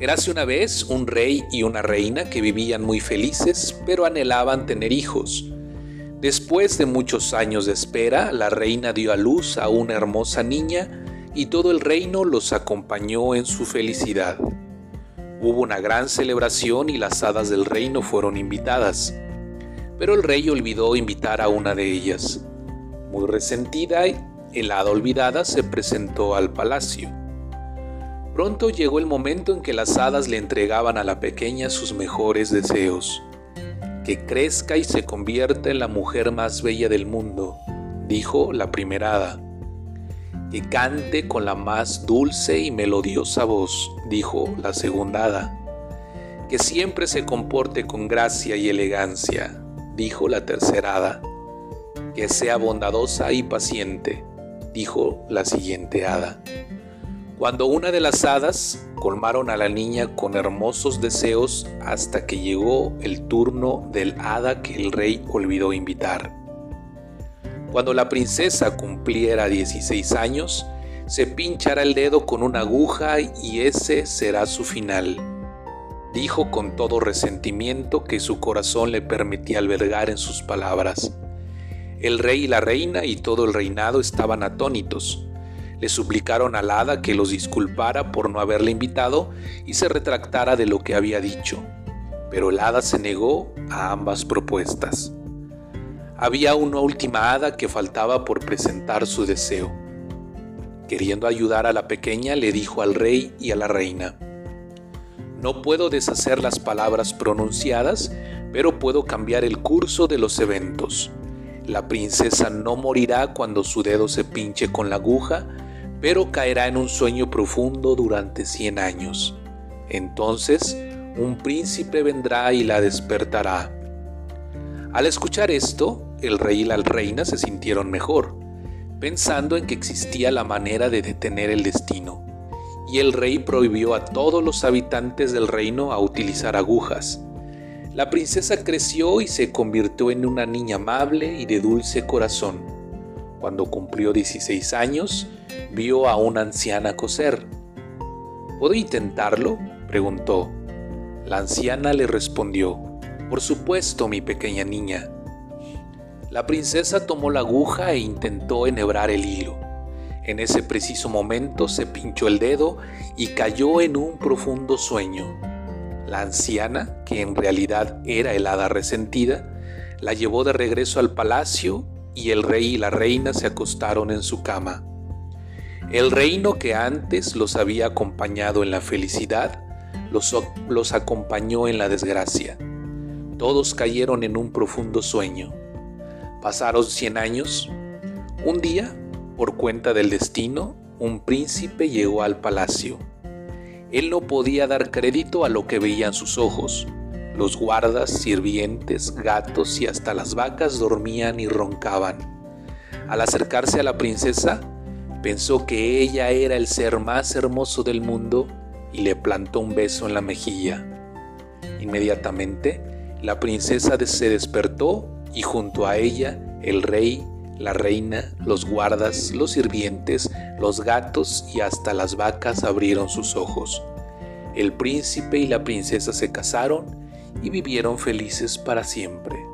Érase una vez un rey y una reina que vivían muy felices, pero anhelaban tener hijos. Después de muchos años de espera, la reina dio a luz a una hermosa niña y todo el reino los acompañó en su felicidad. Hubo una gran celebración y las hadas del reino fueron invitadas, pero el rey olvidó invitar a una de ellas. Muy resentida, el hada olvidada se presentó al palacio. Pronto llegó el momento en que las hadas le entregaban a la pequeña sus mejores deseos. Que crezca y se convierta en la mujer más bella del mundo, dijo la primera hada. Que cante con la más dulce y melodiosa voz, dijo la segunda hada. Que siempre se comporte con gracia y elegancia, dijo la tercera hada. Que sea bondadosa y paciente, dijo la siguiente hada. Cuando una de las hadas colmaron a la niña con hermosos deseos hasta que llegó el turno del hada que el rey olvidó invitar. Cuando la princesa cumpliera 16 años, se pinchará el dedo con una aguja y ese será su final. Dijo con todo resentimiento que su corazón le permitía albergar en sus palabras. El rey y la reina y todo el reinado estaban atónitos le suplicaron al hada que los disculpara por no haberle invitado y se retractara de lo que había dicho, pero el hada se negó a ambas propuestas. Había una última hada que faltaba por presentar su deseo. Queriendo ayudar a la pequeña, le dijo al rey y a la reina, No puedo deshacer las palabras pronunciadas, pero puedo cambiar el curso de los eventos. La princesa no morirá cuando su dedo se pinche con la aguja, pero caerá en un sueño profundo durante cien años. Entonces un príncipe vendrá y la despertará. Al escuchar esto, el rey y la reina se sintieron mejor, pensando en que existía la manera de detener el destino, y el rey prohibió a todos los habitantes del reino a utilizar agujas. La princesa creció y se convirtió en una niña amable y de dulce corazón. Cuando cumplió 16 años, vio a una anciana coser. ¿Puedo intentarlo? preguntó. La anciana le respondió, Por supuesto, mi pequeña niña. La princesa tomó la aguja e intentó enhebrar el hilo. En ese preciso momento se pinchó el dedo y cayó en un profundo sueño. La anciana, que en realidad era el hada resentida, la llevó de regreso al palacio y el rey y la reina se acostaron en su cama. El reino que antes los había acompañado en la felicidad, los, los, acompañó en la desgracia. Todos cayeron en un profundo sueño. Pasaron cien años. Un día, por cuenta del destino, un príncipe llegó al palacio. Él no podía dar crédito a lo que veían sus ojos. Los guardas, sirvientes, gatos y hasta las vacas dormían y roncaban. Al acercarse a la princesa, Pensó que ella era el ser más hermoso del mundo y le plantó un beso en la mejilla. Inmediatamente, la princesa se despertó y junto a ella el rey, la reina, los guardas, los sirvientes, los gatos y hasta las vacas abrieron sus ojos. El príncipe y la princesa se casaron y vivieron felices para siempre.